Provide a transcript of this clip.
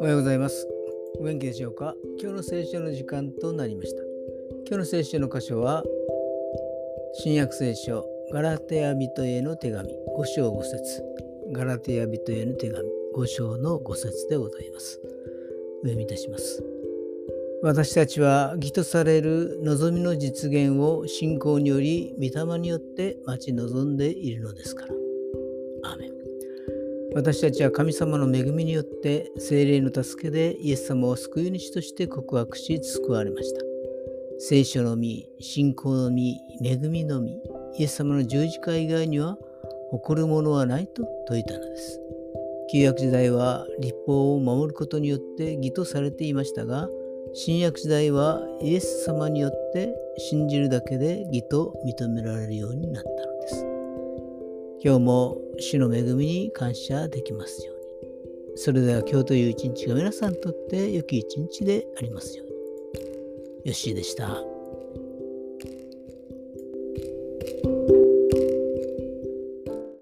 おはようございます。お元気でしょうか？今日の聖書の時間となりました。今日の聖書の箇所は新約聖書ガラテヤ人への手紙5章5節。ガラテヤ人への手紙5章の5節でございます。お読みいたします。私たちは義とされる望みの実現を信仰により御霊によって待ち望んでいるのですから。アーメン私たちは神様の恵みによって精霊の助けでイエス様を救い主として告白し救われました。聖書の実、信仰の実、恵みの実、イエス様の十字架以外には誇るものはないと説いたのです。旧約時代は立法を守ることによって義とされていましたが、新約時代はイエス様によって信じるだけで義と認められるようになったのです。今日も主の恵みに感謝できますように。それでは今日という一日が皆さんにとって良き一日でありますように。よしでした。